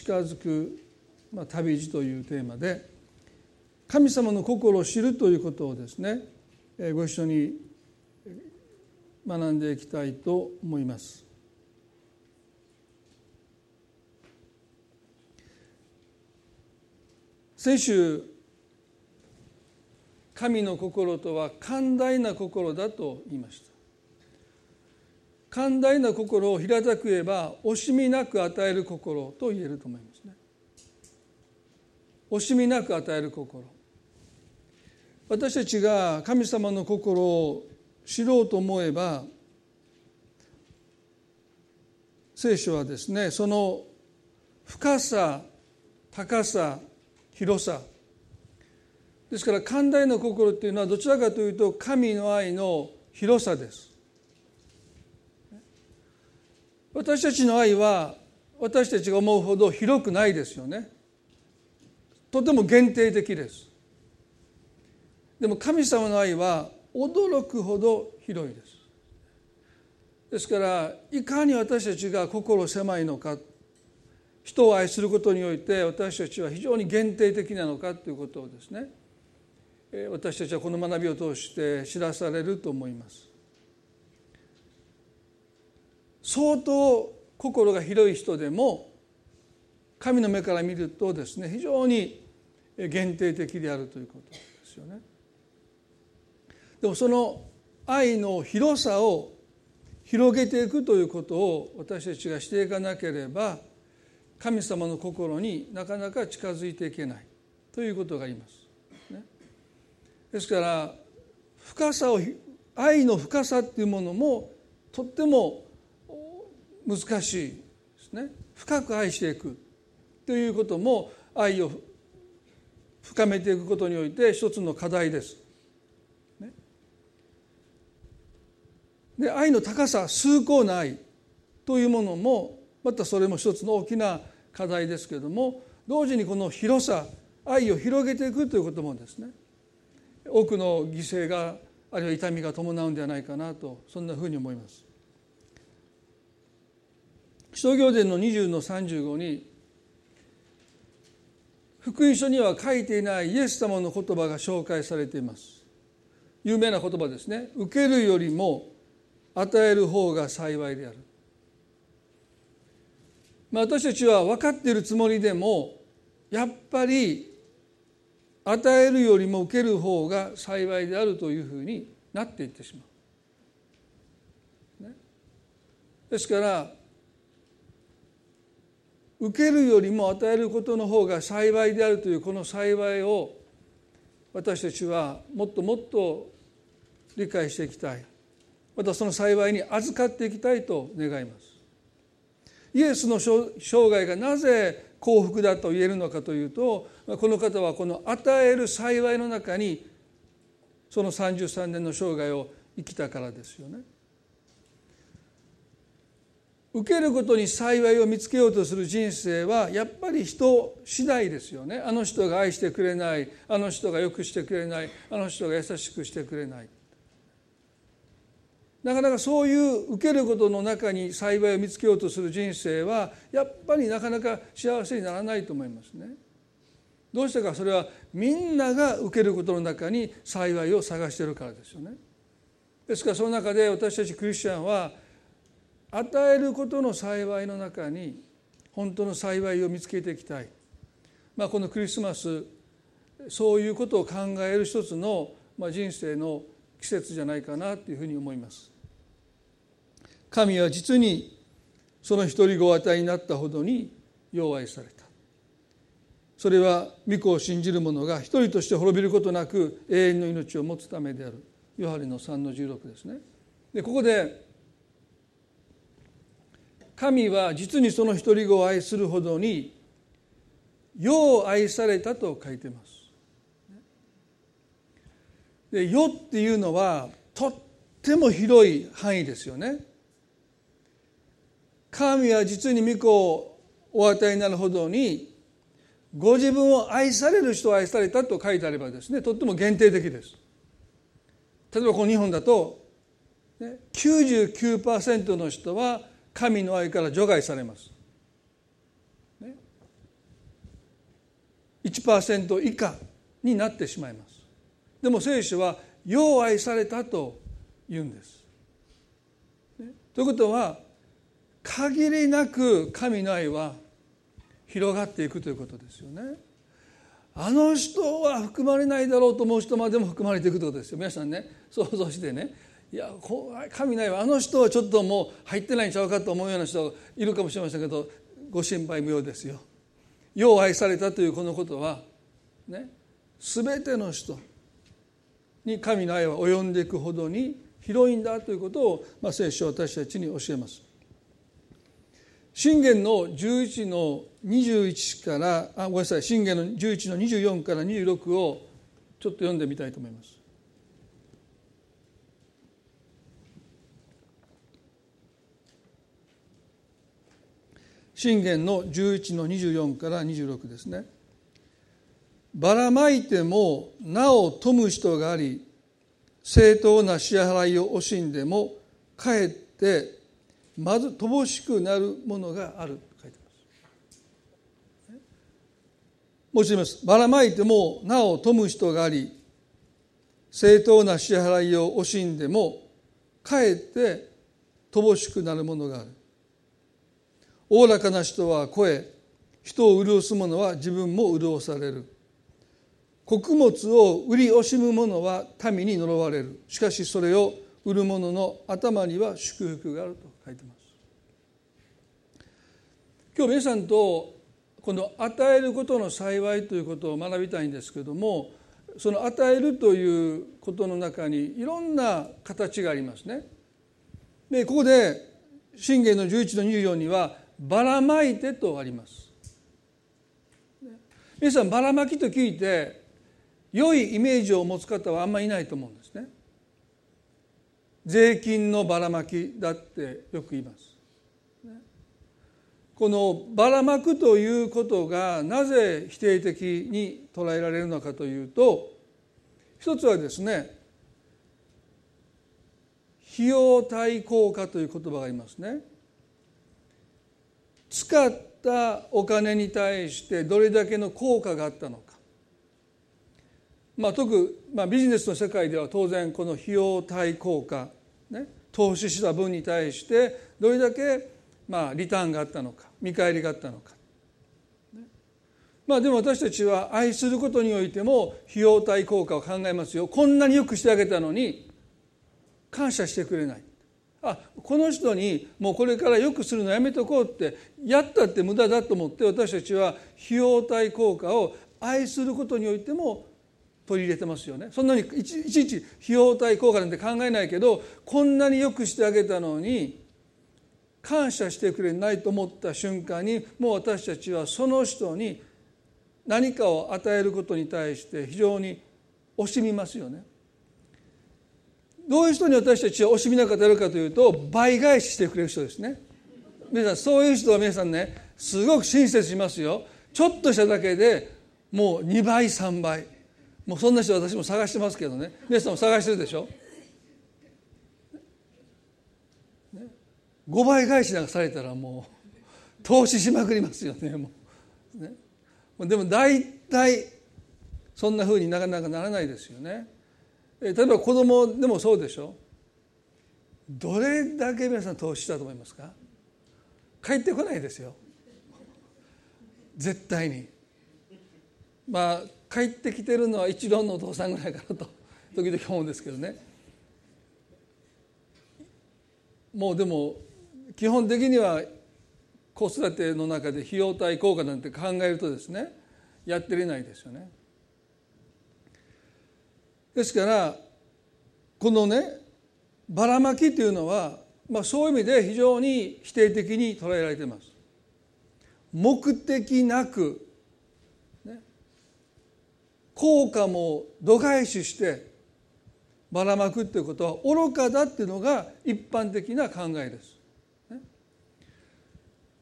近づく、まあ、旅路というテーマで神様の心を知るということをですねご一緒に学んでいきたいと思います。先週神の心とは寛大な心だと言いました寛大な心を平たく言えば惜しみなく与える心と言えると思いますね。惜しみなく与える心。私たちが神様の心を知ろうと思えば聖書はですねその深さ高さ広さ。ですから寛大な心っていうのはどちらかというと神の愛の広さです。私たちの愛は私たちが思うほど広くないですよね。とても限定的です。でも神様の愛は驚くほど広いです。ですからいかに私たちが心狭いのか人を愛することにおいて私たちは非常に限定的なのかということをですね私たちはこの学びを通して知らされると思います。相当心が広い人でも神の目から見るとですね非常に限定的であるということですよねでもその愛の広さを広げていくということを私たちがしていかなければ神様の心になかなか近づいていけないということが言います。ね、ですから深さを愛の深さっていうものもとっても難しいですね。深く愛していくということも愛を深めていくことにおいて一つの課題です。ね、で愛の高さ崇高な愛というものもまたそれも一つの大きな課題ですけれども同時にこの広さ愛を広げていくということもですね多くの犠牲があるいは痛みが伴うんではないかなとそんなふうに思います。使徒行伝の20の35に福音書には書いていないイエス様の言葉が紹介されています。有名な言葉ですね。受けるよりも与える方が幸いである。まあ、私たちは分かっているつもりでもやっぱり与えるよりも受ける方が幸いであるというふうになっていってしまう。ね、ですから受けるよりも与えることの方が幸いであるというこの幸いを私たちはもっともっと理解していきたいまたその幸いに預かっていきたいと願いますイエスの生涯がなぜ幸福だと言えるのかというとこの方はこの与える幸いの中にその33年の生涯を生きたからですよね。受けることに幸いを見つけようとする人生はやっぱり人次第ですよねあの人が愛してくれないあの人がよくしてくれないあの人が優しくしてくれないなかなかそういう受けることの中に幸いを見つけようとする人生はやっぱりなかなか幸せにならないと思いますね。どうしてかそれはみんなが受けることの中に幸いを探しているからですよね。ですからその中で私たちクリスチャンは与えることの幸いの中に本当の幸いを見つけていきたい。まあ、このクリスマスそういうことを考える一つの、まあ、人生の季節じゃないかなというふうに思います。神は実にその一人子を与えになったほどに弱愛された。それは御子を信じる者が一人として滅びることなく永遠の命を持つためである。ヨハネの3の16ですね。でここで神は実にその一人子を愛するほどに世を愛されたと書いてます。で世っていうのはとっても広い範囲ですよね。神は実に御子をお与えになるほどにご自分を愛される人を愛されたと書いてあればですねとっても限定的です。例えばこの日本だと、ね、99%の人は神の愛から除外されます。1%以下になってしまいますでも聖書は「よう愛された」と言うんです。ということは限りなく神の愛は広がっていくということですよね。あの人は含まれないだろうと思う人までも含まれていくということですよ皆さんね想像してねいや神の愛はあの人はちょっともう入ってないんちゃうかと思うような人がいるかもしれませんけどご心配無用ですよ。よう愛されたというこのことはね全ての人に神の愛は及んでいくほどに広いんだということを、まあ、聖書は私たちに教えます。信玄の11の21からあごめんなさい信玄の11の24から26をちょっと読んでみたいと思います。信玄の11の24から26ですね。ばらまいてもなお富む人があり正当な支払いを惜しんでもかえってまず乏しくなるものがあると書いてます。もう一度言います。ばらまいてもなお富む人があり正当な支払いを惜しんでもかえって乏しくなるものがある。おおらかな人は声人を潤す者は自分も潤される。穀物を売り惜しむ者は民に呪われるしかしそれを売る者の頭には祝福があると書いてます今日皆さんとこの与えることの幸いということを学びたいんですけどもその与えるということの中にいろんな形がありますね。でここで信玄の11の24には「ばらまいて」とあります。皆さんばらまきと聞いて良いイメージを持つ方はあんまりいないと思うんですね。税金のばらまきだってよく言います。このばらまくということがなぜ否定的に捉えられるのかというと一つはですね費用対効果という言葉がありますね。使ったお金に対してどれだけの効果があったのか。まあ、特、まあ、ビジネスの世界では当然この費用対効果、ね、投資した分に対してどれだけまあリターンがあったのか見返りがあったのか。まあ、でも私たちは愛することにおいても費用対効果を考えますよ。こんなによくしてあげたのに感謝してくれない。あこの人にもうこれからよくするのやめとこうってやったって無駄だと思って私たちは費用対効果を愛することにおいても取り入れてますよねそんなにいちいち費用対効果なんて考えないけどこんなによくしてあげたのに感謝してくれないと思った瞬間にもう私たちはその人に何かを与えることに対して非常に惜しみますよね。どういう人に私たちは惜しみなく当たるかというと倍返ししてくれる人ですね。皆さんそういう人は皆さんねすごく親切しますよ。ちょっとしただけでもう2倍3倍。もうそんな人私も探してますけどね。皆さんも探してるでしょ、5倍返しなんかされたらもう投資しまくりますよねもう。ね。でも大体そんなふうになかなかならないですよね。例えば子供でもそうでしょ？どれだけ皆さん投資したと思いますか？帰ってこないですよ。絶対に。まあ帰ってきてるのは一郎のお父さんぐらいかなと 時々思うんですけどね。もうでも基本的には子育ての中で費用対効果なんて考えるとですねやってれないですよね。ですからこのねばらまきというのは、まあ、そういう意味で非常に否定的に捉えられています。目的なく効果も度外視してばらまくっていうことは愚かだっていうのが一般的な考えです。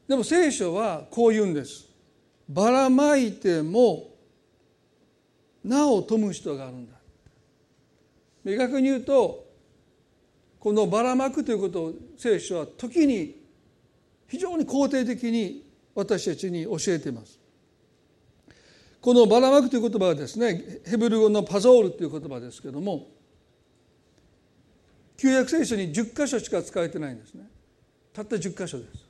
でも聖書はこう言うんです。ばらまいてもなお富む人があるんだ。明確に言うとこのばらまくということを聖書は時に非常に肯定的に私たちに教えています。このバラマクという言葉はですねヘブル語のパゾールという言葉ですけども旧約聖書に10箇所しか使われてないんですね。たった10箇所です。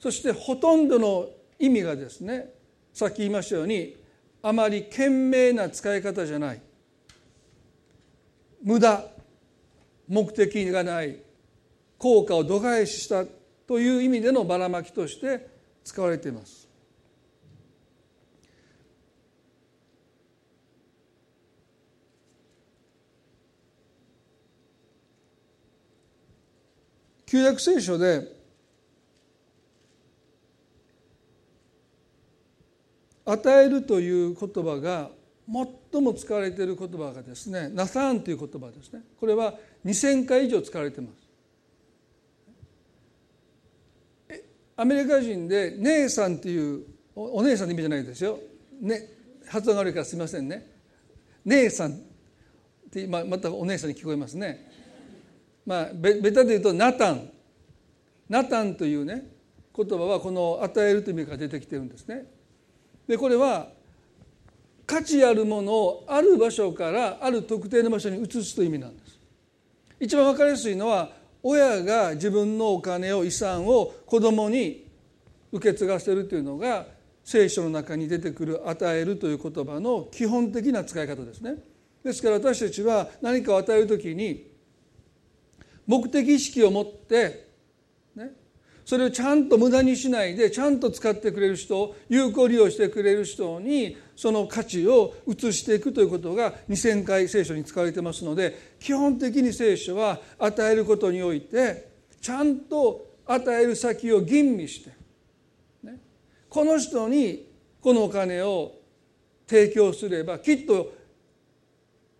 そしてほとんどの意味がですねさっき言いましたようにあまり賢明な使い方じゃない。無駄目的がない効果を度外視したという意味でのばらまきとして使われています。旧約聖書で与えるという言葉が最も使われている言葉がですねナサーンという言葉ですね。これは2,000回以上使われてます。アメリカ人で姉さんっていうお姉さんの意味じゃないですよ、ね、発音が悪いからすみませんね。姉さんってままたお姉さんに聞こえますね。まあベベタで言うとナタン。ナタンというね言葉はこの与えるという意味が出てきてるんですね。でこれは価値あるものをある場所からある特定の場所に移すという意味なんです一番分かりやすいのは親が自分のお金を遺産を子供に受け継がせるというのが聖書の中に出てくる「与える」という言葉の基本的な使い方ですね。ですから私たちは何かを与える時に目的意識を持ってそれをちゃんと無駄にしないでちゃんと使ってくれる人有効利用してくれる人にその価値を移していくということが2,000回聖書に使われてますので基本的に聖書は与えることにおいてちゃんと与える先を吟味して、ね、この人にこのお金を提供すればきっと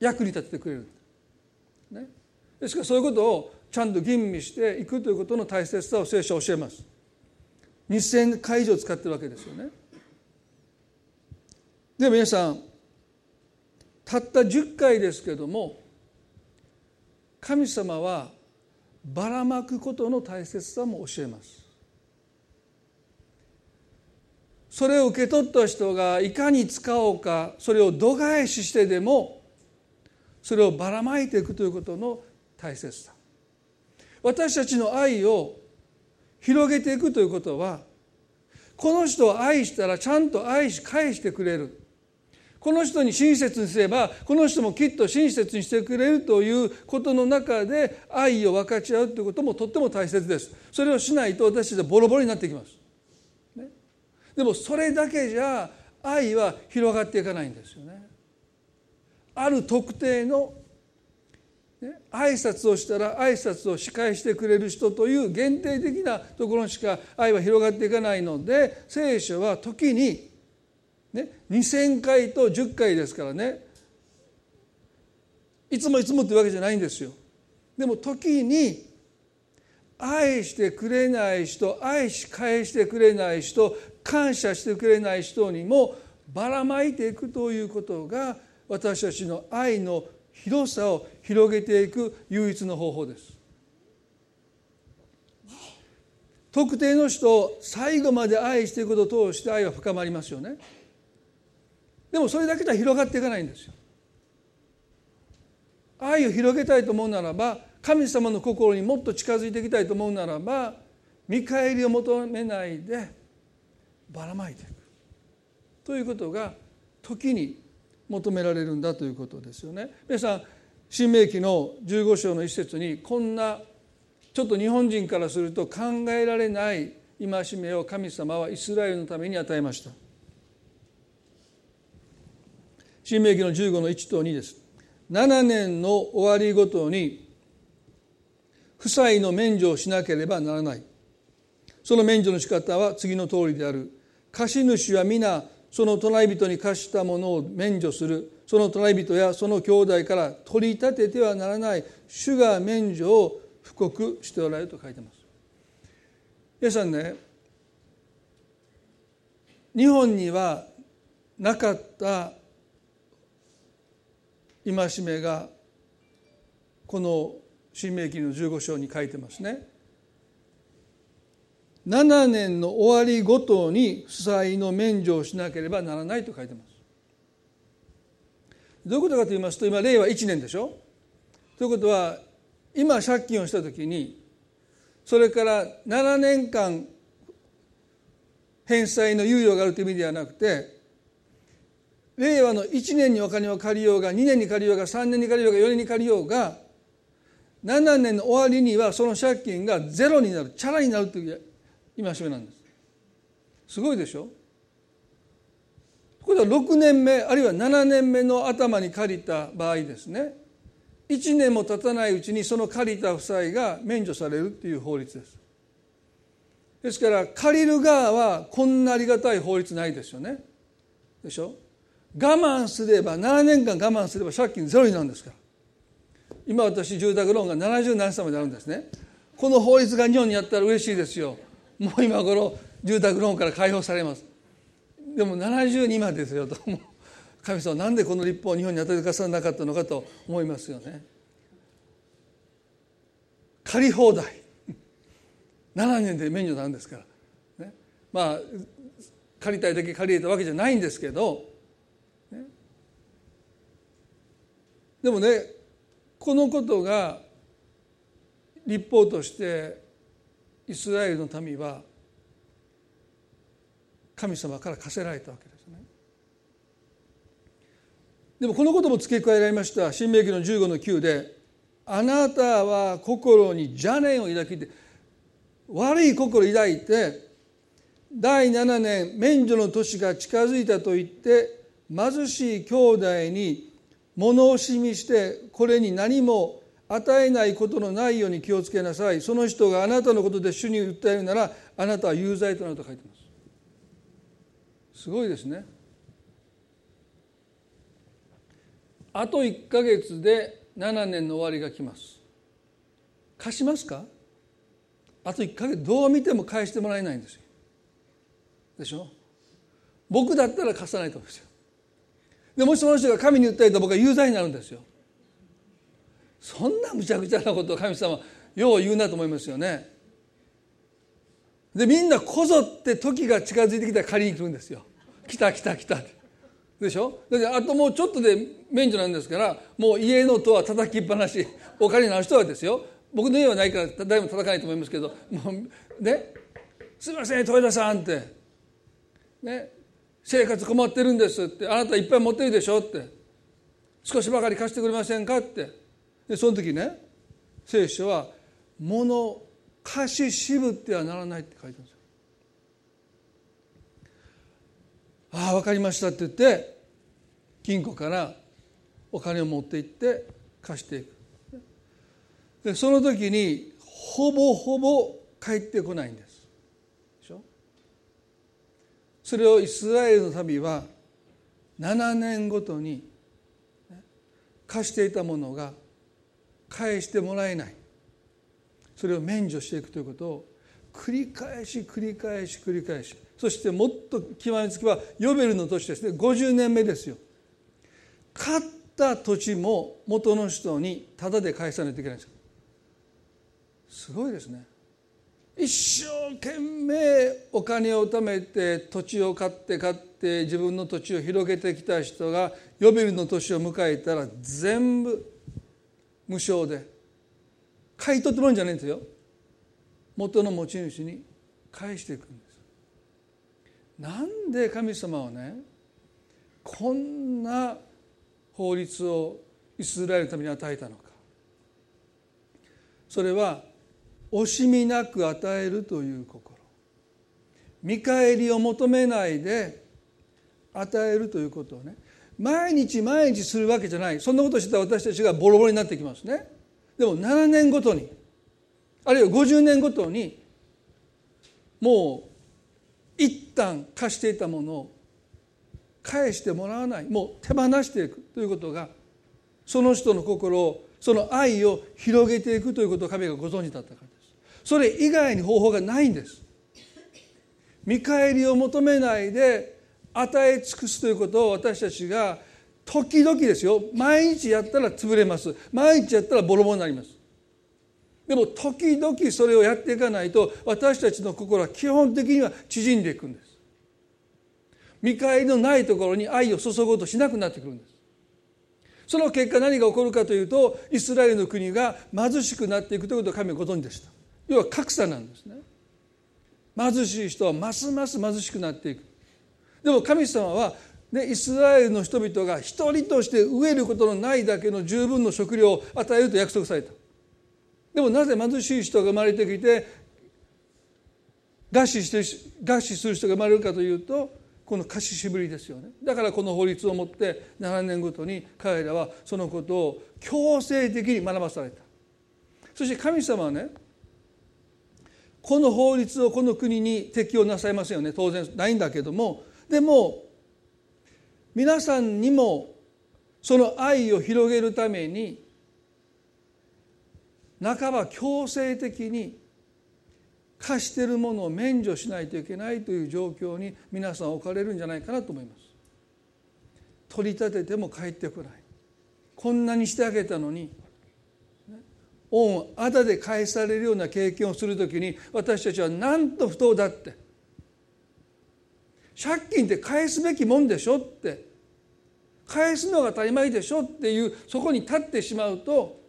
役に立ててくれる。ね、ですからそういうことをちゃんと吟味していくということの大切さを聖書は教えます。2000回以上使ってるわけですよね。では皆さんたった10回ですけども神様はばらまくことの大切さも教えます。それを受け取った人がいかに使おうかそれを度外視してでもそれをばらまいていくということの大切さ。私たちの愛を広げていくということはこの人を愛したらちゃんと愛し返してくれる。この人に親切にすればこの人もきっと親切にしてくれるということの中で愛を分かち合うということもとっても大切です。それをしないと私たちはボロボロになってきます、ね、でもそれだけじゃ愛は広がっていかないんですよね。ある特定の、挨拶をしたら挨拶を仕返してくれる人という限定的なところにしか愛は広がっていかないので聖書は時に、ね、2,000回と10回ですからねいつもいつもってわけじゃないんですよ。でも時に愛してくれない人愛し返してくれない人感謝してくれない人にもばらまいていくということが私たちの愛の広さを広げていく唯一の方法です。特定の人を最後まで愛していくことを通して愛は深まりますよね。でもそれだけじゃ広がっていかないんですよ。愛を広げたいと思うならば神様の心にもっと近づいていきたいと思うならば見返りを求めないでばらまいていく。ということが時に求められるんだということですよね。皆さん新明記の15章の一節にこんなちょっと日本人からすると考えられない戒めを神様はイスラエルのために与えました。新明記の15の1と2です。7年の終わりごとに負債の免除をしなければならない。その免除の仕方は次の通りである。貸主は皆その隣人に貸したものを免除する。その隣人やその兄弟から取り立ててはならない主が免除を布告しておられると書いてます。皆さんね日本にはなかった戒めがこの新明記の15章に書いてますね。7年の終わりごとに負債の免除をしなければならないと書いてます。どういうことかと言いますと今令和1年でしょ？ということは今借金をした時にそれから7年間返済の猶予があるという意味ではなくて令和の1年にお金を借りようが2年に借りようが3年に借りようが4年に借りようが7年の終わりにはその借金がゼロになるチャラになるという戒めなんです。すごいでしょ？これは6年目あるいは7年目の頭に借りた場合ですね。1年も経たないうちにその借りた負債が免除されるっていう法律です。ですから借りる側はこんなありがたい法律ないですよね。でしょ？我慢すれば7年間我慢すれば借金ゼロになるんですから。今私住宅ローンが77歳まであるんですね。この法律が日本にあったら嬉しいですよ。もう今頃住宅ローンから解放されます。でも72までですよと。神様なんでこの立法を日本に与えてくださらなかったのかと思いますよね。借り放題。7年で免除なんですから、ね、まあ借りたいだけ借りれたわけじゃないんですけど、ね、でもねこのことが立法としてイスラエルの民は神様から課せられたわけですね。でもこのことも付け加えられました新明記の15の9で「あなたは心に邪念を抱きて悪い心を抱いて第7年免除の年が近づいたと言って貧しい兄弟に物惜しみしてこれに何も与えないことのないように気をつけなさい。その人があなたのことで主に訴えるならあなたは有罪となると書いてます。すごいですね。あと1か月で7年の終わりが来ます。貸しますか？あと1か月どう見ても返してもらえないんですよ。でしょ？僕だったら貸さないと思うんですよでもしその人が神に訴えたら僕は有罪になるんですよ。そんなむちゃくちゃなことを神様よう言うなと思いますよね。でみんなこぞって時が近づいてきたら借りに来るんですよ。来た来た来た。でしょ？だってあともうちょっとで免除なんですからもう家の戸は叩きっぱなしお金のある人はですよ。僕の家はないから誰も叩かないと思いますけどもうね？すいません豊田さんって。ね？生活困ってるんですって。あなたいっぱい持ってるでしょって。少しばかり貸してくれませんかって。でその時ね聖書は「物貸し渋ってはならない」って書いてるんですよ。ああ分かりましたって言って金庫からお金を持って行って貸していく。でその時にほぼほぼ帰ってこないんです。でしょ？それをイスラエルの民は7年ごとに貸していたものが返してもらえない。それを免除していくということを繰り返し繰り返し繰り返し。そしてもっと極めつきはヨベルの年ですね。50年目ですよ。買った土地も元の人にタダで返さないといけないんですすごいですね。一生懸命お金を貯めて土地を買って買って自分の土地を広げてきた人がヨベルの年を迎えたら全部無償で。買い取ってもらうんじゃないんですよ。元の持ち主に。返していくんです。なんで神様はねこんな法律をイスラエルのために与えたのか。それは惜しみなく与えるという心。見返りを求めないで与えるということをね毎日毎日するわけじゃない。そんなことしてたら私たちがボロボロになってきますね。でも7年ごとにあるいは50年ごとにもう一旦貸していたものを返してもらわない。もう手放していくということがその人の心をその愛を広げていくということを神がご存知だったからです。それ以外に方法がないんです。見返りを求めないで与え尽くすということを私たちが時々ですよ。毎日やったら潰れます。毎日やったらボロボロになります。でも時々それをやっていかないと私たちの心は基本的には縮んでいくんです。見返りのないところに愛を注ごうとしなくなってくるんです。その結果何が起こるかというとイスラエルの国が貧しくなっていくということを神はご存知でした。要は格差なんですね。貧しい人はますます貧しくなっていく。でも神様は、ね、イスラエルの人々が一人として飢えることのないだけの十分の食料を与えると約束された。でもなぜ貧しい人が生まれてきて餓死して餓死する人が生まれるかというとこの貸ししぶりですよね。だからこの法律をもって7年ごとに彼らはそのことを強制的に学ばされた。そして神様はねこの法律をこの国に適用なさいませんよね。当然ないんだけどもでも皆さんにもその愛を広げるために半ば強制的に貸しているものを免除しないといけないという状況に皆さん置かれるんじゃないかなと思います。取り立てても帰ってこないこんなにしてあげたのに恩あだで返されるような経験をするときに私たちはなんと不当だって借金って返すべきもんでしょって。返すのが当たり前でしょっていうそこに立ってしまうと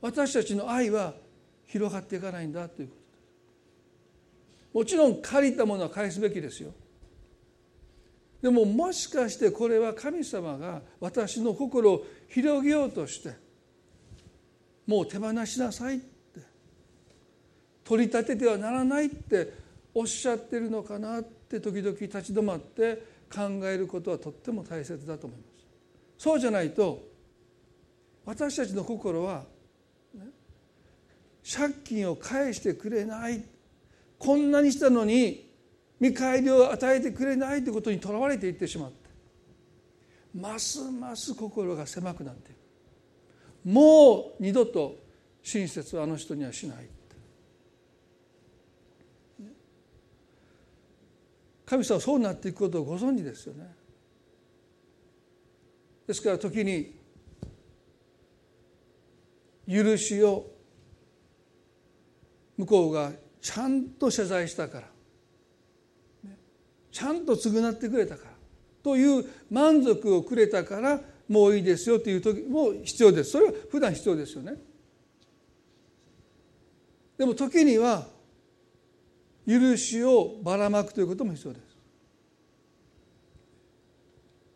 私たちの愛は広がっていかないんだということ。もちろん借りたものは返すべきですよ。でももしかしてこれは神様が私の心を広げようとしてもう手放しなさいって取り立ててはならないっておっしゃってるのかなって。時々立ち止まって考えることはとっても大切だと思います。そうじゃないと私たちの心は借金を返してくれないこんなにしたのに見返りを与えてくれないということにとらわれていってしまってますます心が狭くなっていくもう二度と親切はあの人にはしない神様はそうなっていくことをご存知ですよね。ですから時に許しを向こうがちゃんと謝罪したからちゃんと償ってくれたからという満足をくれたからもういいですよという時も必要です。それは普段必要ですよね。でも時には許しをばらまくということも必要です。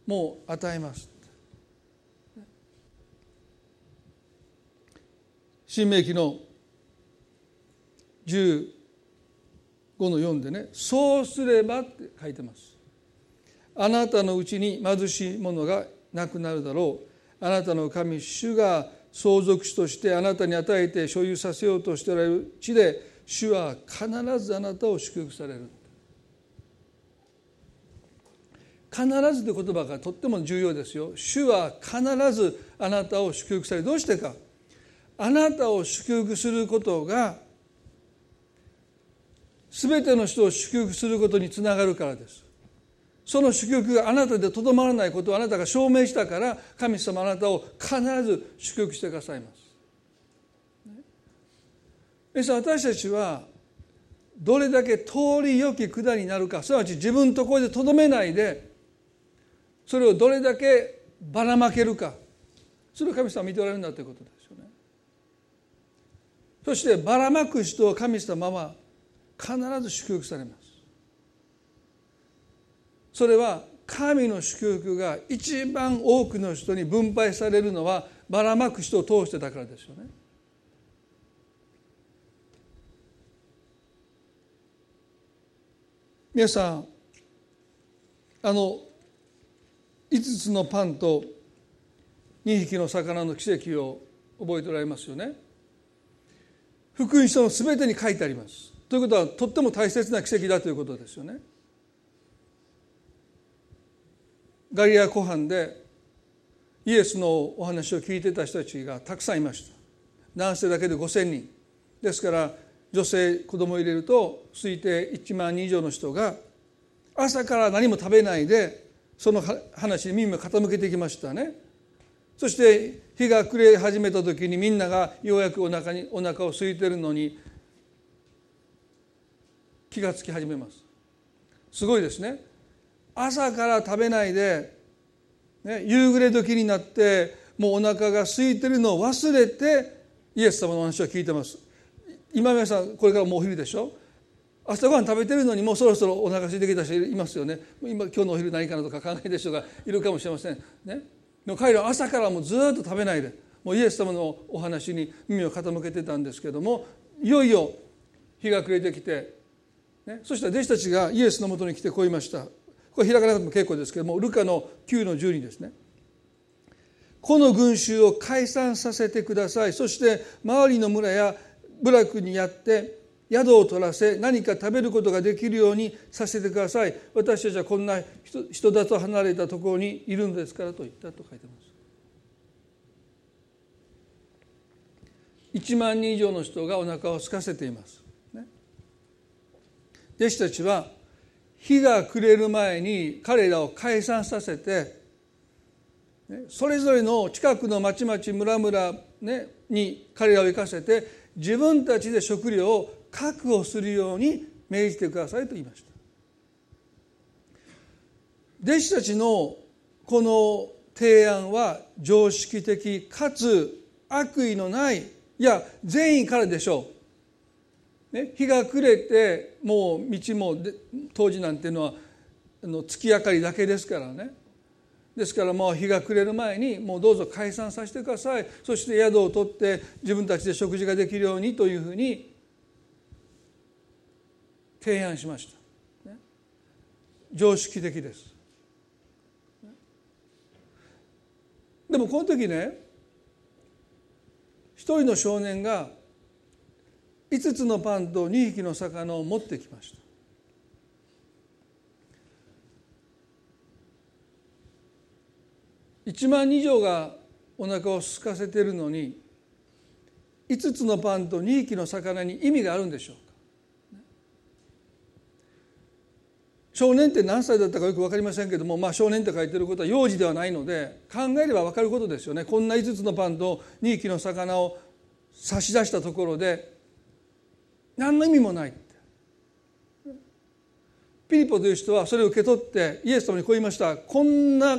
もう与えます。新明記の15の4でねそうすればって書いてます。あなたのうちに貧しい者がなくなるだろう。あなたの神主が相続地としてあなたに与えて所有させようとしておられる地で主は必ずあなたを祝福される。必ずという言葉がとっても重要ですよ。主は必ずあなたを祝福される。どうしてか。あなたを祝福することが全ての人を祝福することにつながるからです。その祝福があなたでとどまらないことをあなたが証明したから神様あなたを必ず祝福してくださいます。私たちはどれだけ通り良き管になるかすなわち自分のところでとどめないでそれをどれだけばらまけるかそれを神様は見ておられるんだということですよね。そしてばらまく人を神様は必ず祝福されますそれは神の祝福が一番多くの人に分配されるのはばらまく人を通してだからですよね皆さんあの5つのパンと2匹の魚の奇跡を覚えておられますよね。福音書の全てに書いてあります。ということはとっても大切な奇跡だということですよね。ガリア湖畔でイエスのお話を聞いてた人たちがたくさんいました。男性だけで5,000人。ですから女性子供を入れると推定1万人以上の人が朝から何も食べないでその話に耳を傾けてきましたね。そして日が暮れ始めた時にみんながようやくお腹にお腹を空いてるのに気がつき始めます。すごいですね。朝から食べないで、ね、夕暮れ時になってもうお腹が空いてるのを忘れてイエス様の話を聞いてます。今皆さんこれからもうお昼でしょ？朝ごはん食べてるのにもうそろそろお腹空いてきた人いますよね。今今日のお昼何かなとか考えてる人がいるかもしれません。ね。でも彼らは朝からもうずっと食べないで。もうイエス様のお話に耳を傾けてたんですけどもいよいよ日が暮れてきて、ね、そして弟子たちがイエスのもとに来てこう言いました。これ開かなくても結構ですけどもルカの9の12ですね。この群衆を解散させてください。そして周りの村や部落にやって宿を取らせ何か食べることができるようにさせてください。私たちはこんな人だと離れたところにいるんですからと言ったと書いてます。1万人以上の人がお腹を空かせています、ね、弟子たちは日が暮れる前に彼らを解散させてそれぞれの近くの町々村々、ね、に彼らを行かせて自分たちで食料を確保するように命じてくださいと言いました。弟子たちのこの提案は常識的かつ悪意のないいや善意からでしょう、ね、日が暮れてもう道も当時なんていうのはあの月明かりだけですからね。ですからもう日が暮れる前にもうどうぞ解散させてください。そして宿を取って自分たちで食事ができるようにというふうに提案しました、ね、常識的です。でもこの時ね一人の少年が5つのパンと2匹の魚を持ってきました。1万以上がお腹を空かせているのに5つのパンと2匹の魚に意味があるんでしょうか。少年って何歳だったかよく分かりませんけども、まあ、少年って書いてることは幼児ではないので考えれば分かることですよね。こんな5つのパンと2匹の魚を差し出したところで何の意味もないピリポという人はそれを受け取ってイエス様にこう言いました。こんな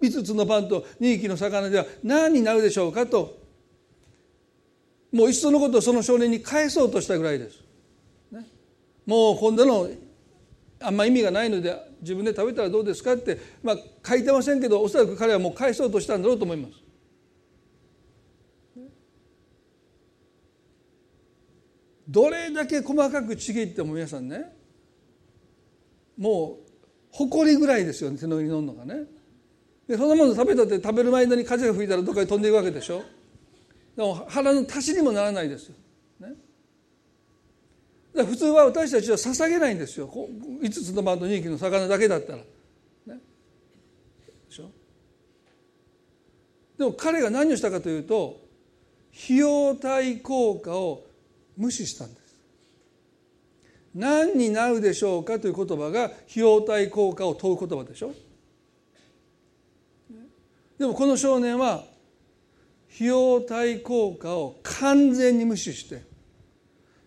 5つのパンと2匹の魚では何になるでしょうかともういっそのことをその少年に返そうとしたぐらいです。もう今度のあんま意味がないので自分で食べたらどうですかって、まあ、書いてませんけどおそらく彼はもう返そうとしたんだろうと思います。どれだけ細かくちぎっても皆さんねもう誇りぐらいですよね手の上に乗るのがね。でそんなもの食べたって食べる間に風が吹いたらどっかに飛んでいくわけでしょ？でも腹の足しにもならないですよ。普通は私たちは捧げないんですよ5つのバンド2匹の魚だけだったら。ね、でしょ？でも彼が何をしたかというと費用対効果を無視したんです。何になるでしょうかという言葉が費用対効果を問う言葉でしょ？でもこの少年は費用対効果を完全に無視して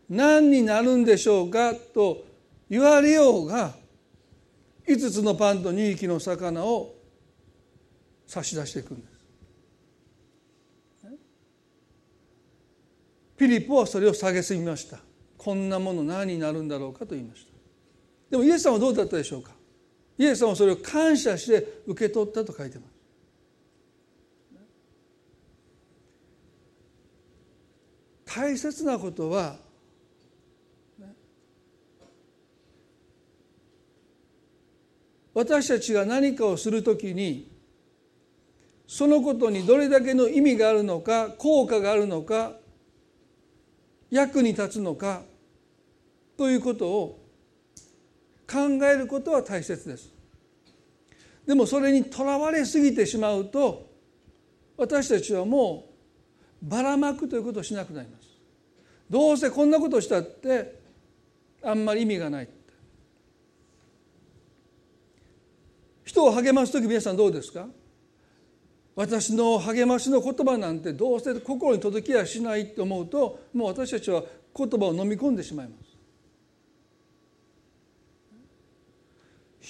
何になるんでしょうかと言われようが5つのパンと2匹の魚を差し出していくんです。ピリポはそれを下げすぎました。こんなもの何になるんだろうかと言いました。でもイエス様はどうだったでしょうか。イエス様はそれを感謝して受け取ったと書いてます。大切なことは私たちが何かをするときにそのことにどれだけの意味があるのか効果があるのか役に立つのかということを考えることは大切です。でもそれにとらわれすぎてしまうと私たちはもうばらまくということをしなくなります。どうせこんなことしたってあんまり意味がない人を励ます時皆さんどうですか？私の励ましの言葉なんてどうせ心に届きやしないと思うともう私たちは言葉を飲み込んでしまいます。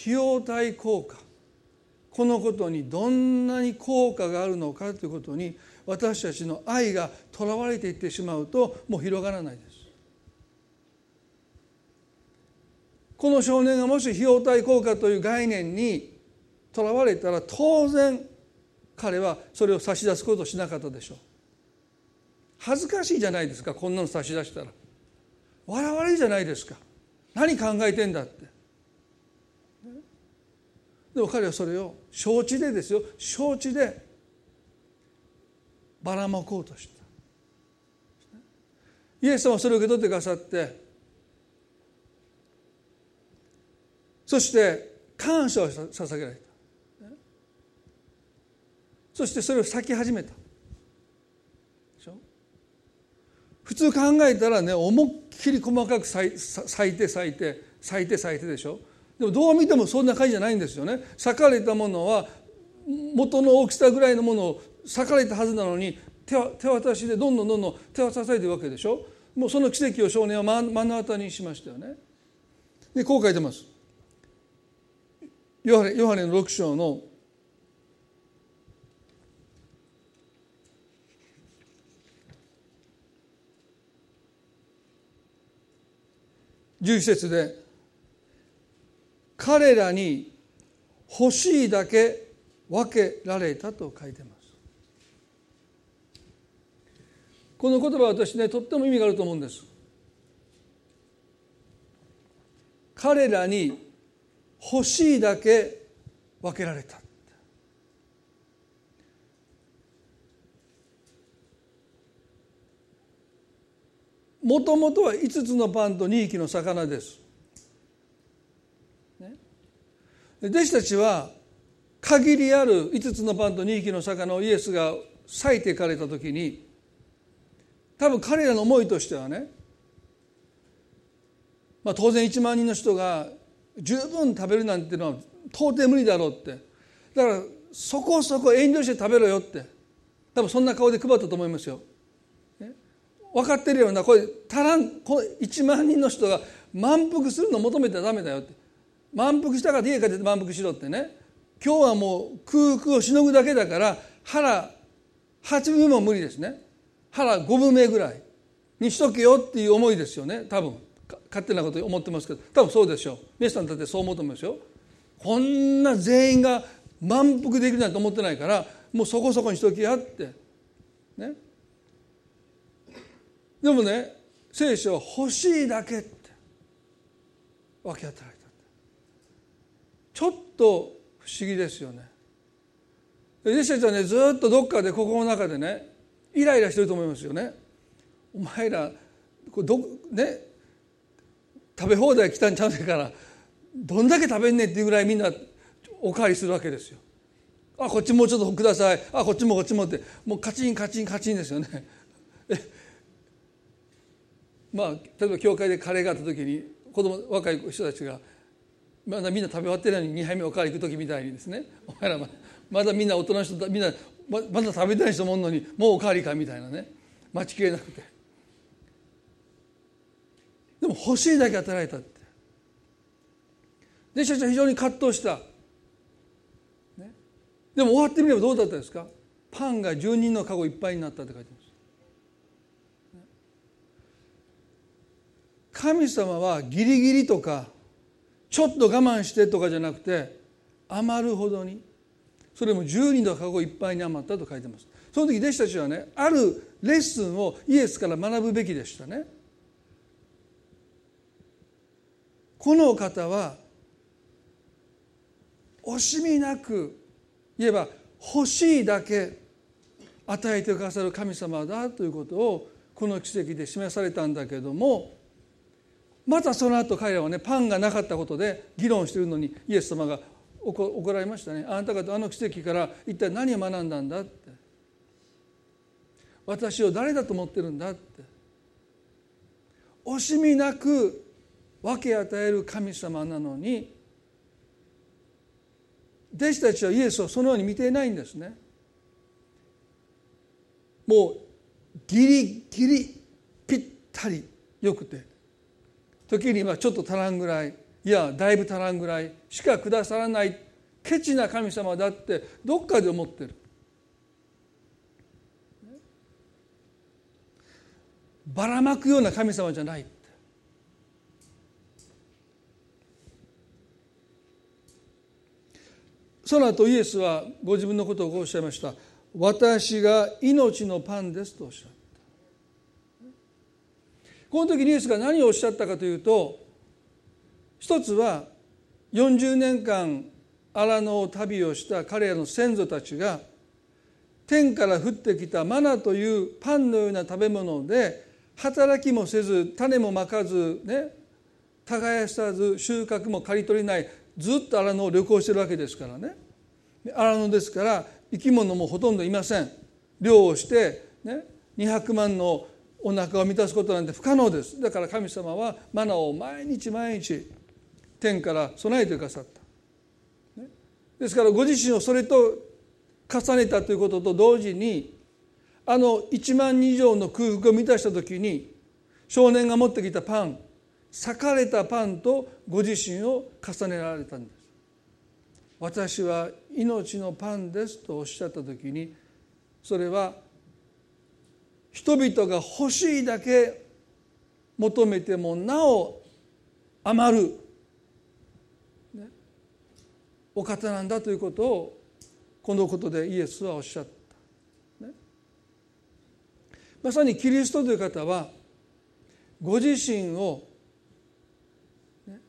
費用対効果。このことにどんなに効果があるのかということに私たちの愛がとらわれていってしまうともう広がらないです。この少年がもし費用対効果という概念にとらわれたら当然彼はそれを差し出すことをしなかったでしょう。恥ずかしいじゃないですかこんなの差し出したら。笑われるじゃないですか。何考えてんだって。でも彼はそれを承知でですよ。承知でばらまこうとした。イエス様はそれを受け取ってくださってそして感謝を捧げられた。そしてそれを咲き始めた。普通考えたらね思いっきり細かく咲いて咲いて咲いて咲いてでしょ？でもどう見てもそんな感じじゃないんですよね。裂かれたものは元の大きさぐらいのものを裂かれたはずなのに手渡しでどんどんどんどん手渡されてるわけでしょ？もうその奇跡を少年は目の当たりにしましたよね。でこう書いてます。ヨハネヨハネの6章の11節で彼らに欲しいだけ分けられたと書いてます。この言葉は私ねとっても意味があると思うんです。彼らに欲しいだけ分けられた。もともとは5つのパンと2匹の魚です。ね、弟子たちは限りある5つのパンと2匹の魚をイエスが裂いていかれた時に多分彼らの思いとしてはね、まあ、当然1万人の人が十分食べるなんてのは到底無理だろうって。だからそこそこ遠慮して食べろよって。多分そんな顔で配ったと思いますよ。分かってるようなこれ足らんこ1万人の人が満腹するのを求めてはダメだよって。満腹したから家帰って満腹しろってね。今日はもう空腹をしのぐだけだから腹8分も無理ですね。腹5分目ぐらいにしとけよっていう思いですよね。多分。勝手なこと思ってますけど。多分そうでしょう。皆さんだってそう思うと思いますよ。こんな全員が満腹できるなんて思ってないからもうそこそこにしときやって。ね。でもね聖書は欲しいだけって。分け与えたちょっと不思議ですよね。弟子たちはねずっとどっかで心の中でねイライラしてると思いますよね。お前らこれどね食べ放題来たんちゃうねんからどんだけ食べんねんっていうぐらいみんなおかわりするわけですよ。あこっちもうちょっとください。あこっちもこっちもって。もうカチンカチンカチンですよね。まあ例えば教会でカレーがあった時に子供若い人たちがまだみんな食べ終わってないのに2杯目おかわり行く時みたいにですね。お前らまだみんな大人の人みんなまだ食べてない人もおんのにもうおかわりかみたいなね。待ちきれなくて。でも欲しいだけ与えられたって。弟子たちは非常に葛藤した、ね、でも終わってみればどうだったですか？パンが10人の籠いっぱいになったって書いてます。神様はギリギリとかちょっと我慢してとかじゃなくて余るほどにそれも10人の籠いっぱいに余ったと書いてます。その時弟子たちはねあるレッスンをイエスから学ぶべきでしたね。この方は惜しみなく言えば欲しいだけ与えてくださる神様だということをこの奇跡で示されたんだけどもまたその後彼らはねパンがなかったことで議論してるのにイエス様が怒られましたね。あなた方あの奇跡から一体何を学んだんだって。私を誰だと思ってるんだって。惜しみなく分け与える神様なのに弟子たちはイエスをそのように見ていないんですね。もうギリギリぴったりよくて時にはちょっと足らんぐらいいやだいぶ足らんぐらい。しかくださらないケチな神様だってどっかで思ってる。ばらまくような神様じゃないその後イエスはご自分のことをこうおっしゃいました「私が命のパンです」とおっしゃった。この時イエスが何をおっしゃったかというと一つは40年間荒野を旅をした彼らの先祖たちが天から降ってきたマナというパンのような食べ物で働きもせず種もまかずね耕さず収穫も刈り取りないずっと荒野を旅行してるわけですからね。荒野ですから生き物もほとんどいません。漁をして、ね、200万のお腹を満たすことなんて不可能です。だから神様はマナを毎日毎日天から備えてくださった、ですからご自身をそれと重ねたということと同時にあの1万人以上の空腹を満たした時に少年が持ってきたパン裂かれたパンとご自身を重ねられたんです。私は命のパンですとおっしゃった時にそれは人々が欲しいだけ求めてもなお余る、お方なんだということをこのことでイエスはおっしゃった、ね、まさにキリストという方はご自身を、ね、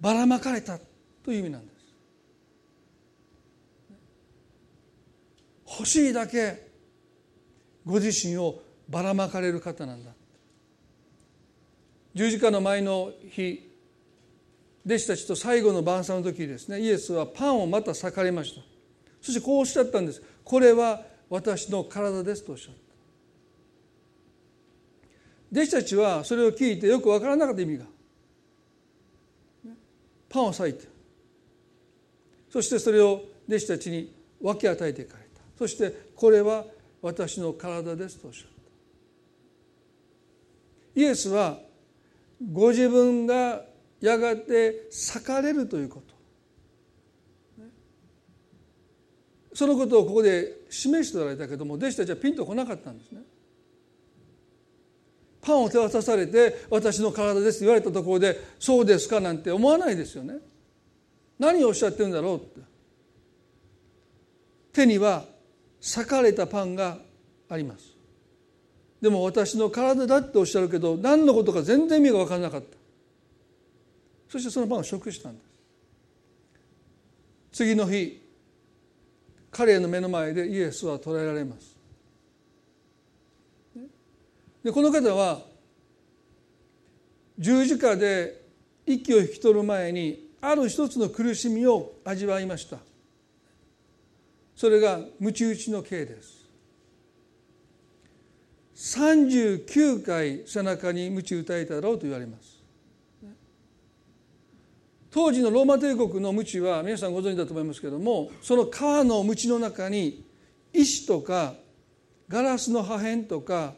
ばらまかれたという意味なんです。欲しいだけご自身をばらまかれる方なんだ。十字架の前の日弟子たちと最後の晩餐の時ですねイエスはパンをまた裂かれました。そしてこうおっしゃったんです。これは私の体ですとおっしゃった。弟子たちはそれを聞いてよく分からなかった意味が。パンを裂いて。そしてそれを弟子たちに分け与えていかれた。そしてこれは私の体ですとおっしゃった。イエスはご自分がやがて裂かれるということ。そのことをここで示しておられたけども弟子たちはピンとこなかったんですね。パンを手渡されて「私の体です」と言われたところで「そうですか」なんて思わないですよね。何をおっしゃってるんだろうって。手には裂かれたパンがあります。でも私の体だっておっしゃるけど何のことか全然意味が分からなかった。そしてそのパンを食したんです。次の日彼の目の前でイエスは捕らえられます。でこの方は十字架で息を引き取る前にある一つの苦しみを味わいました。それが鞭打ちの刑です。39回背中に鞭打たれただろうと言われます。当時のローマ帝国の鞭は皆さんご存知だと思いますけどもその川の鞭の中に石とかガラスの破片とか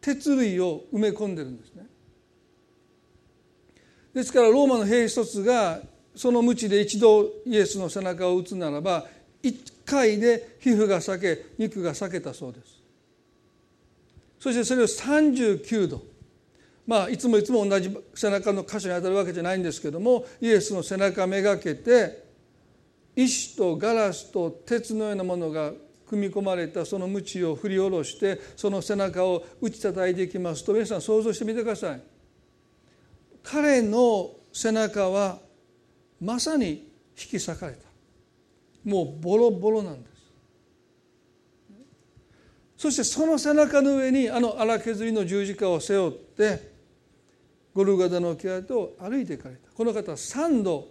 鉄類を埋め込んでるんですね。ですからローマの兵一つがその鞭で一度イエスの背中を打つならば1回で皮膚が裂け肉が裂けたそうです。そしてそれを39度まあ、いつもいつも同じ背中の箇所に当たるわけじゃないんですけどもイエスの背中めがけて石とガラスと鉄のようなものが組み込まれたその鞭を振り下ろしてその背中を打ち叩いていきますと皆さん想像してみてください。彼の背中はまさに引き裂かれた。もうボロボロなんです。そしてその背中の上にあの荒削りの十字架を背負ってゴルガダの木跡を歩いていかれた。この方は3度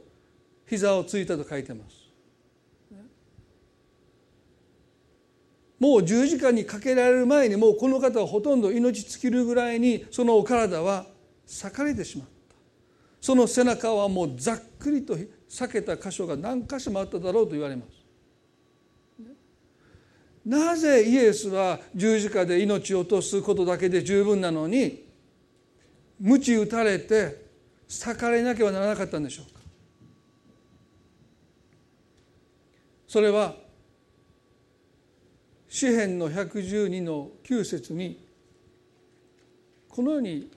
膝をついたと書いてます。もう十字架にかけられる前にもうこの方はほとんど命尽きるぐらいにそのお体は裂かれてしまった。その背中はもうざっくりと裂けた箇所が何箇所もあっただろうと言われます。なぜイエスは十字架で命を落とすことだけで十分なのに鞭打たれて裂かれなければならなかったんでしょうか。それは詩篇の112の9節にこのように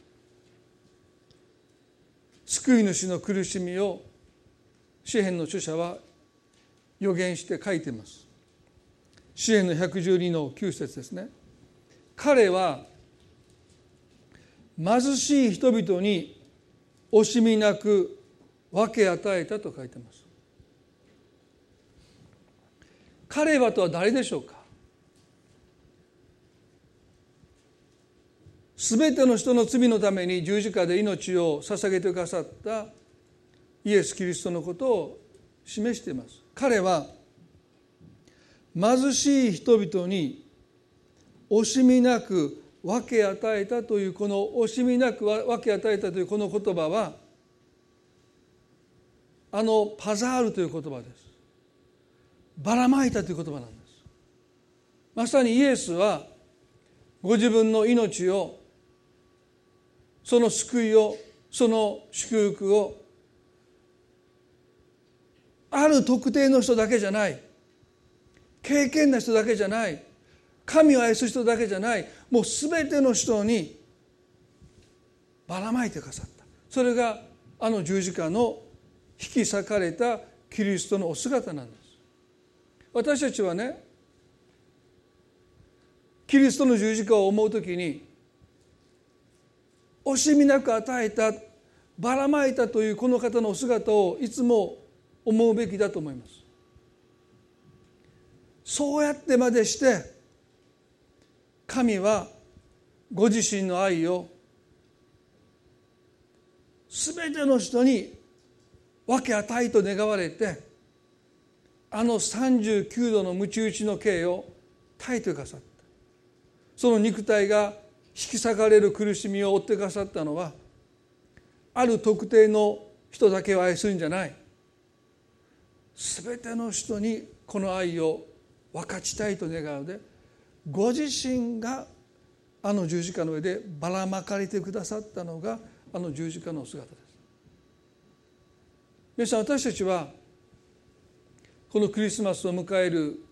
救い主の苦しみを詩篇の著者は予言して書いてます。詩篇の112の9節ですね。彼は貧しい人々に惜しみなく分け与えたと書いてます。彼はとは誰でしょうか？すべての人の罪のために十字架で命を捧げてくださったイエス・キリストのことを示しています。彼は貧しい人々に惜しみなく分け与えたというこの惜しみなく分け与えたというこの言葉はあのパザールという言葉です。ばらまいたという言葉なんです。まさにイエスはご自分の命をその救いをその祝福をある特定の人だけじゃない経験な人だけじゃない神を愛す人だけじゃないもう全ての人にばらまいてくださった。それがあの十字架の引き裂かれたキリストのお姿なんです。私たちはねキリストの十字架を思う時に惜しみなく与えたばらまいたというこの方のお姿をいつも思うべきだと思います。そうやってまでして神はご自身の愛を全ての人に分け与えと願われてあの39度の鞭打ちの刑を耐えてくださった。その肉体が引き裂かれる苦しみを負ってくださったのはある特定の人だけを愛するんじゃない。全ての人にこの愛を分かちたいと願うでご自身があの十字架の上でばらまかれてくださったのがあの十字架の姿です。皆さん私たちはこのクリスマスを迎える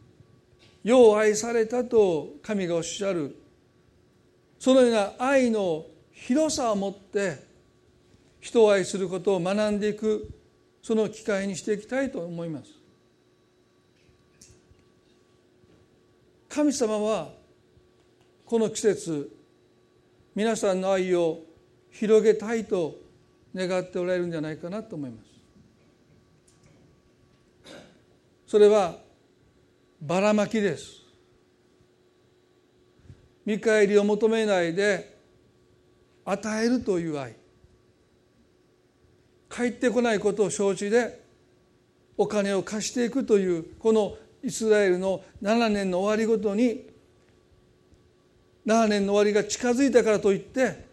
よう愛されたと神がおっしゃる。そのような愛の広さを持って人を愛することを学んでいくその機会にしていきたいと思います。神様はこの季節皆さんの愛を広げたいと願っておられるんじゃないかなと思います。それはばらまきです。見返りを求めないで与えるという愛。帰ってこないことを承知でお金を貸していくというこのイスラエルの7年の終わりごとに7年の終わりが近づいたからといって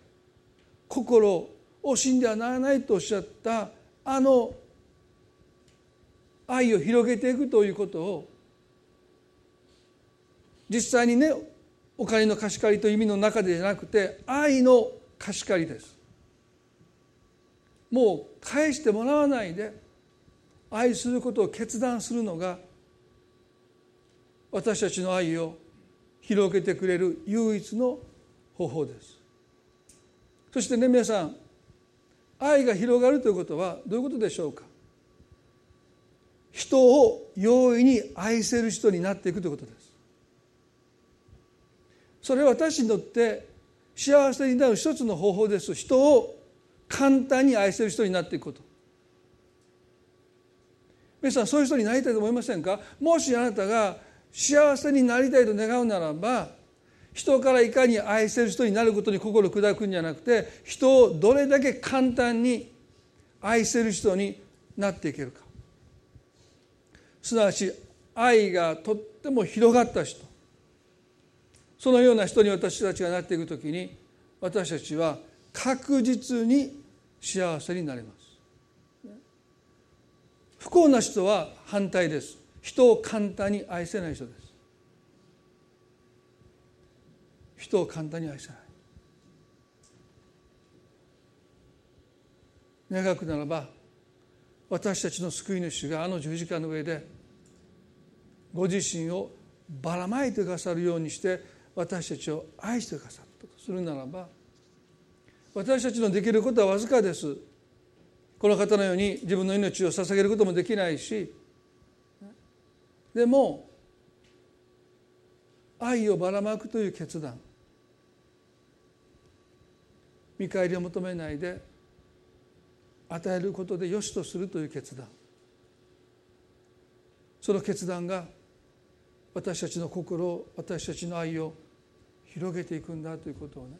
心を死んではならないとおっしゃったあの愛を広げていくということを実際にねお金の貸し借りという意味の中でじゃなくて愛の貸し借りです。もう返してもらわないで愛することを決断するのが私たちの愛を広げてくれる唯一の方法です。そしてね皆さん愛が広がるということはどういうことでしょうか？人を容易に愛せる人になっていくということです。それは私にとって幸せになる一つの方法です。人を簡単に愛せる人になっていくこと。皆さんそういう人になりたいと思いませんか？もしあなたが幸せになりたいと願うならば人からいかに愛せる人になることに心砕くんじゃなくて人をどれだけ簡単に愛せる人になっていけるか。すなわち愛がとっても広がった人。そのような人に私たちがなっていくときに私たちは確実に幸せになります。不幸な人は反対です。人を簡単に愛せない人です。人を簡単に愛さない。願くならば私たちの救い主があの十字架の上でご自身をばらまいてくださるようにして私たちを愛してくださったとするならば私たちのできることはわずかです。この方のように自分の命を捧げることもできないしでも愛をばらまくという決断。見返りを求めないで与えることでよしとするという決断。その決断が私たちの心私たちの愛を広げていくんだということをね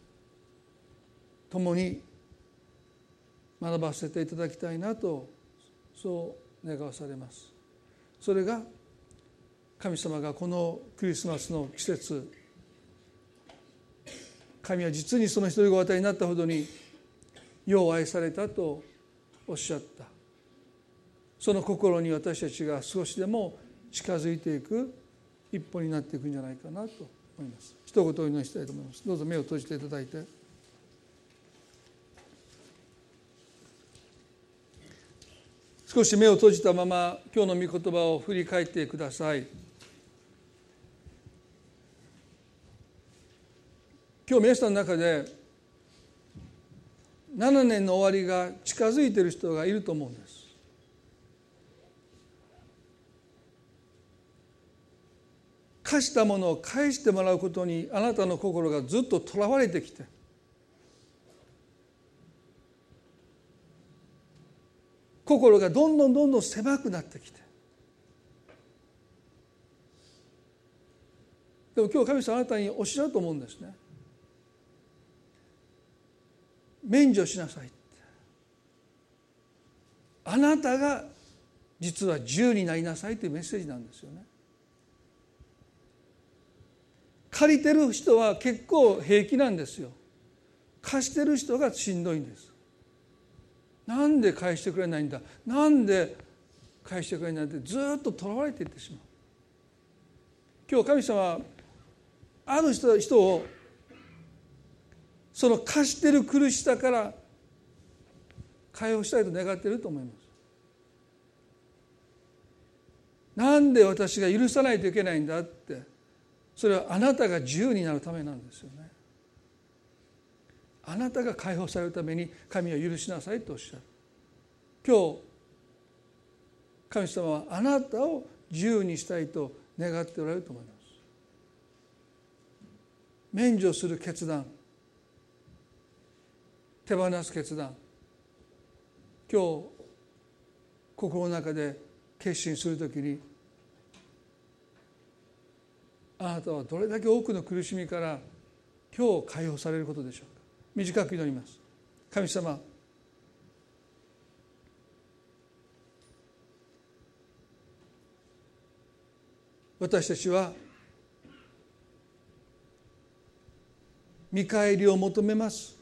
共に学ばせていただきたいなとそう願わされます。それが神様がこのクリスマスの季節神は実にその一人ご与えになったほどによう愛されたとおっしゃった。その心に私たちが少しでも近づいていく一歩になっていくんじゃないかなと思います。一言お祈りしたいと思います。どうぞ目を閉じていただいて。少し目を閉じたまま今日の御言葉を振り返ってください。今日皆さんの中で7年の終わりが近づいている人がいると思うんです。貸したものを返してもらうことにあなたの心がずっととらわれてきて心がどんどんどんどん狭くなってきて。でも今日神様あなたにおっしゃると思うんですね。免除しなさいあなたが実は自由になりなさいというメッセージなんですよね。借りてる人は結構平気なんですよ。貸してる人がしんどいんです。なんで返してくれないんだ？なんで返してくれないんだ？ってずっととらわれていってしまう。今日神様はある人人をその貸してる苦しさから解放したいと願っていると思います。なんで私が許さないといけないんだってそれはあなたが自由になるためなんですよね。あなたが解放されるために神は許しなさいとおっしゃる。今日神様はあなたを自由にしたいと願っておられると思います。免除する決断。手放す決断。今日心の中で決心するときにあなたはどれだけ多くの苦しみから今日解放されることでしょう。短く祈ります。神様。私たちは見返りを求めます。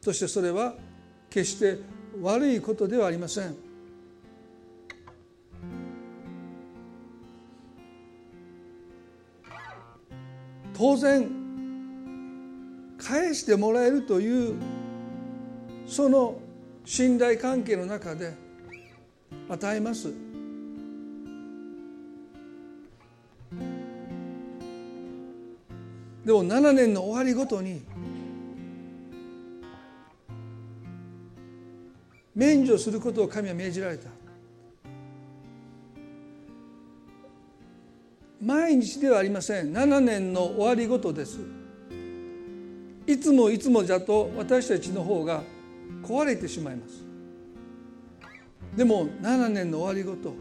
そしてそれは決して悪いことではありません。当然返してもらえるというその信頼関係の中で与えます。でも7年の終わりごとに免除することを神は命じられた。毎日ではありません。7年の終わりごとです。いつもいつもじゃと私たちの方が壊れてしまいます。でも7年の終わりごと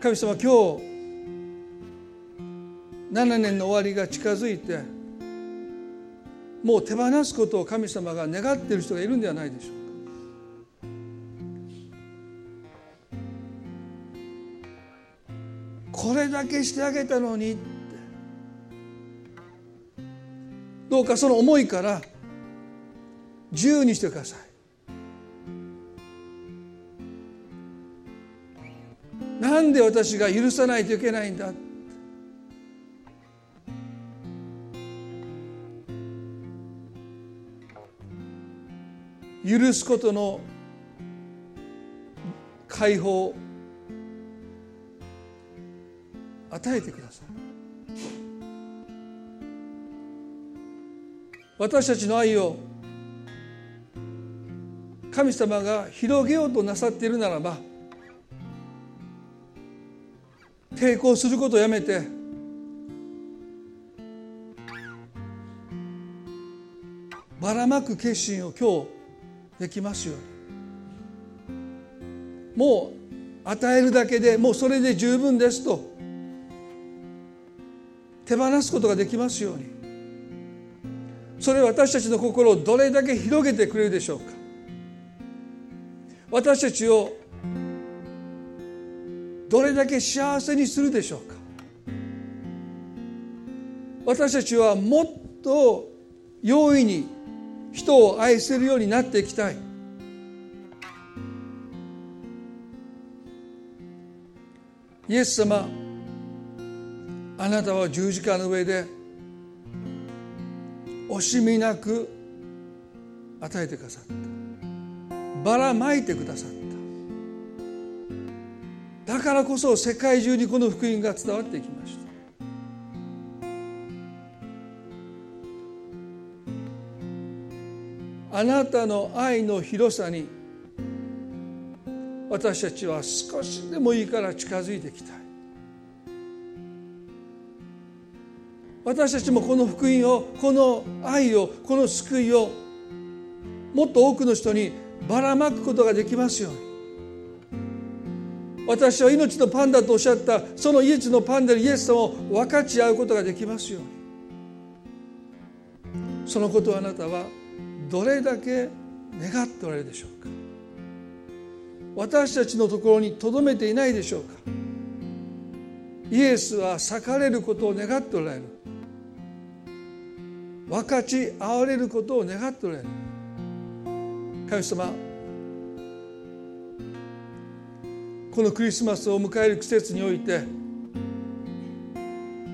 神様今日7年の終わりが近づいてもう手放すことを神様が願っている人がいるんではないでしょうか。これだけしてあげたのにどうかその思いから自由にしてください。なんで私が許さないといけないんだ？許すことの解放与えてください。私たちの愛を神様が広げようとなさっているならば抵抗することをやめてばらまく決心を今日できますように。もう与えるだけでもうそれで十分ですと手放すことができますように。それ私たちの心をどれだけ広げてくれるでしょうか？私たちをどれだけ幸せにするでしょうか？私たちはもっと容易に人を愛せるようになっていきたい。イエス様あなたは十字架の上で惜しみなく与えてくださった。ばらまいてくださった。だからこそ世界中にこの福音が伝わっていきました。あなたの愛の広さに私たちは少しでもいいから近づいてきた。私たちもこの福音をこの愛をこの救いをもっと多くの人にばらまくことができますように。私は命のパンダとおっしゃったその命のパンダでイエス様を分かち合うことができますように。そのことをあなたはどれだけ願っておられるでしょうか。私たちのところにとどめていないでしょうか。イエスは裂かれることを願っておられる。分かち合われることを願っておられる。神様このクリスマスを迎える季節において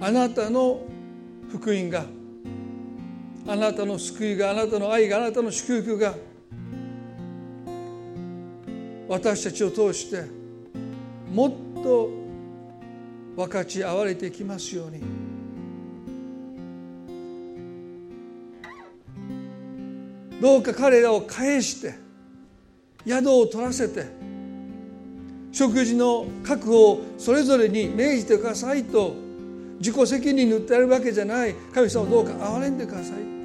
あなたの福音があなたの救いがあなたの愛があなたの祝福が私たちを通してもっと分かち合われていきますように。どうか彼らを返して宿を取らせて食事の確保をそれぞれに命じてくださいと自己責任に訴えるわけじゃない神様どうか憐れんでください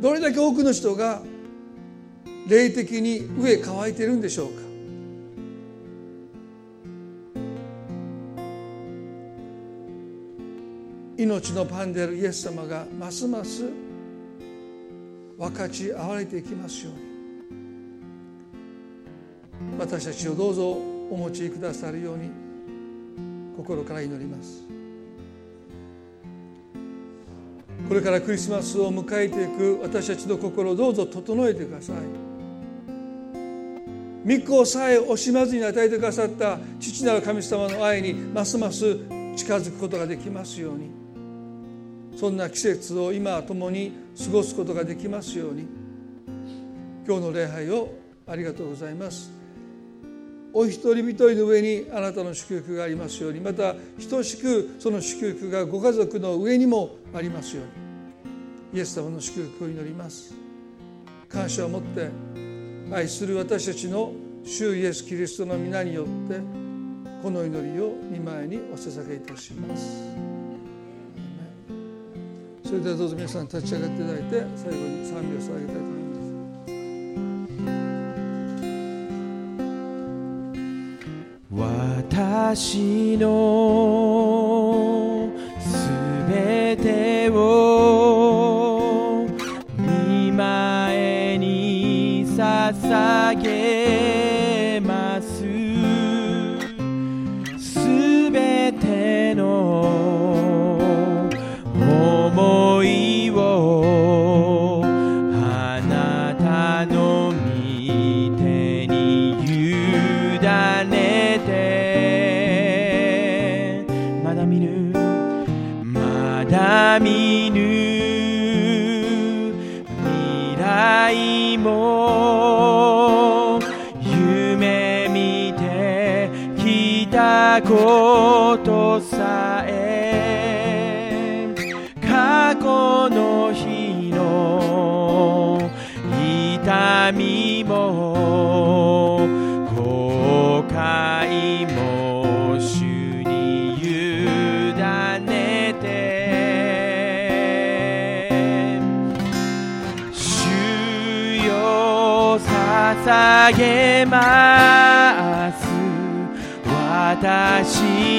どれだけ多くの人が霊的に飢え乾いてるんでしょうか。命のパンであるイエス様がますます分かち合われていきますように。私たちをどうぞお持ちくださるように心から祈ります。これからクリスマスを迎えていく私たちの心をどうぞ整えてください。御子さえ惜しまずに与えてくださった父なる神様の愛にますます近づくことができますように。そんな季節を今共に過ごすことができますように。今日の礼拝をありがとうございます。お一人一人の上にあなたの祝福がありますように。また等しくその祝福がご家族の上にもありますように。イエス様の祝福を祈ります。感謝を持って愛する私たちの主イエス・キリストの皆によってこの祈りを見舞いにお捧げいたします。それではどうぞ皆さん立ち上がっていただいて最後に賛美を捧げたいと思います。私の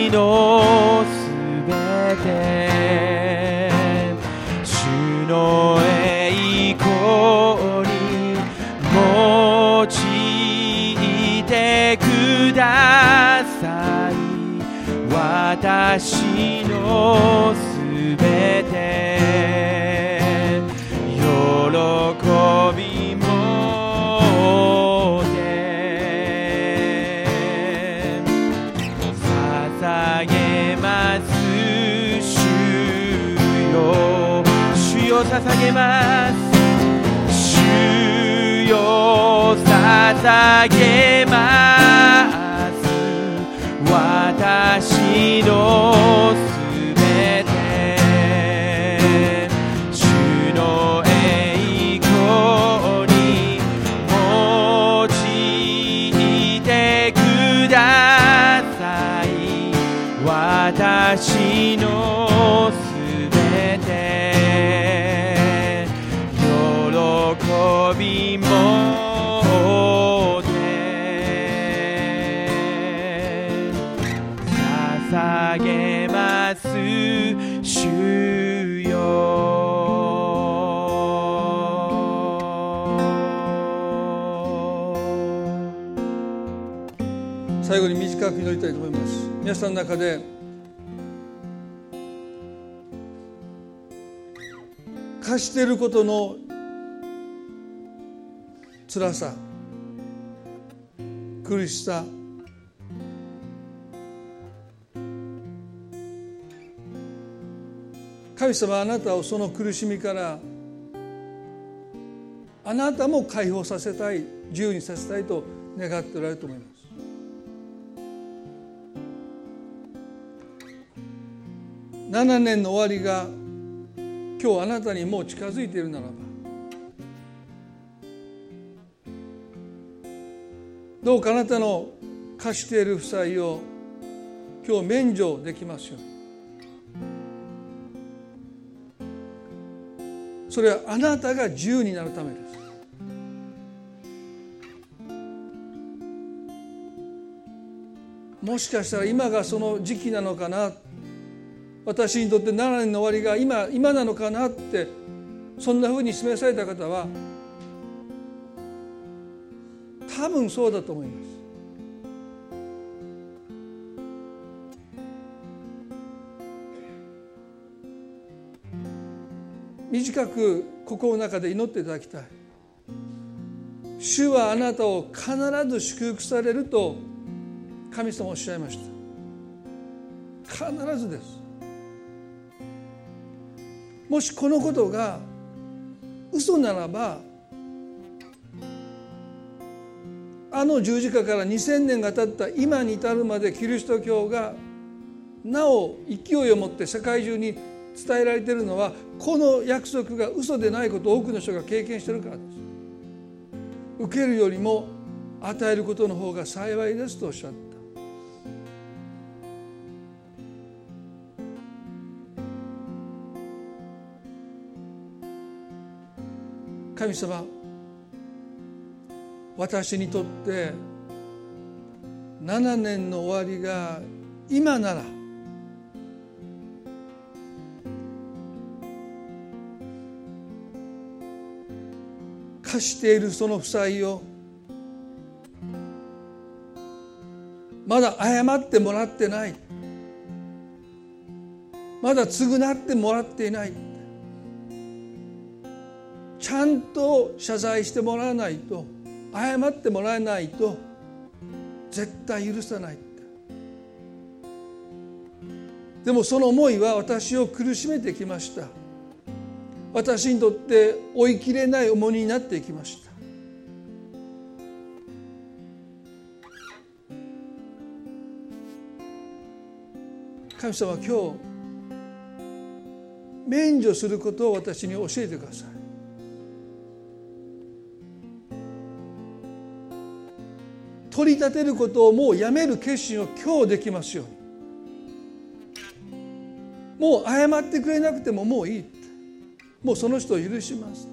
私のすべて主の栄光に用いてください。私のます。主よ捧げます。私の皆さんの中で貸していることの辛さ苦しさ神様あなたをその苦しみからあなたも解放させたい自由にさせたいと願っておられると思います。7年の終わりが今日あなたにもう近づいているならばどうかあなたの貸している負債を今日免除できますように。それはあなたが自由になるためです。もしかしたら今がその時期なのかな。私にとって7年の終わりが今今なのかなってそんなふうに示された方は多分そうだと思います。短く心の中で祈っていただきたい。主はあなたを必ず祝福されると神様おっしゃいました。必ずです。もしこのことが嘘ならばあの十字架から2,000年が経った今に至るまでキリスト教がなお勢いを持って世界中に伝えられているのはこの約束が嘘でないことを多くの人が経験しているからです。受けるよりも与えることの方が幸いですとおっしゃった。神様私にとって7年の終わりが今なら貸しているその負債をまだ謝ってもらってない。まだ償ってもらっていない。ちゃんと謝罪してもらわないと謝ってもらえないと絶対許さないでもその思いは私を苦しめてきました。私にとって追いきれない重荷になっていきました。神様今日免除することを私に教えてください。取り立てることをもうやめる決心を今日できますように。もう謝ってくれなくてももういいもうその人を許します。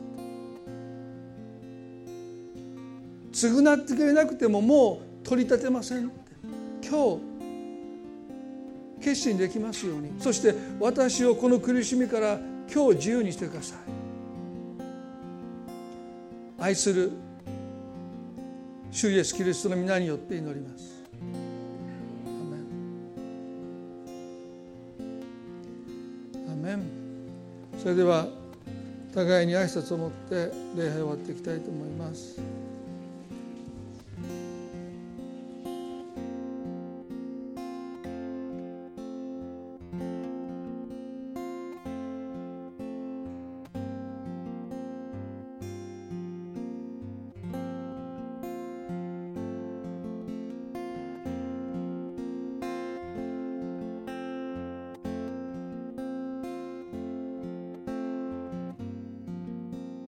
償ってくれなくてももう取り立てません今日決心できますように。そして私をこの苦しみから今日自由にしてください。愛する主イエスキリストの皆によって祈ります。それでは互いに挨拶を持って礼拝を終わっていきたいと思います。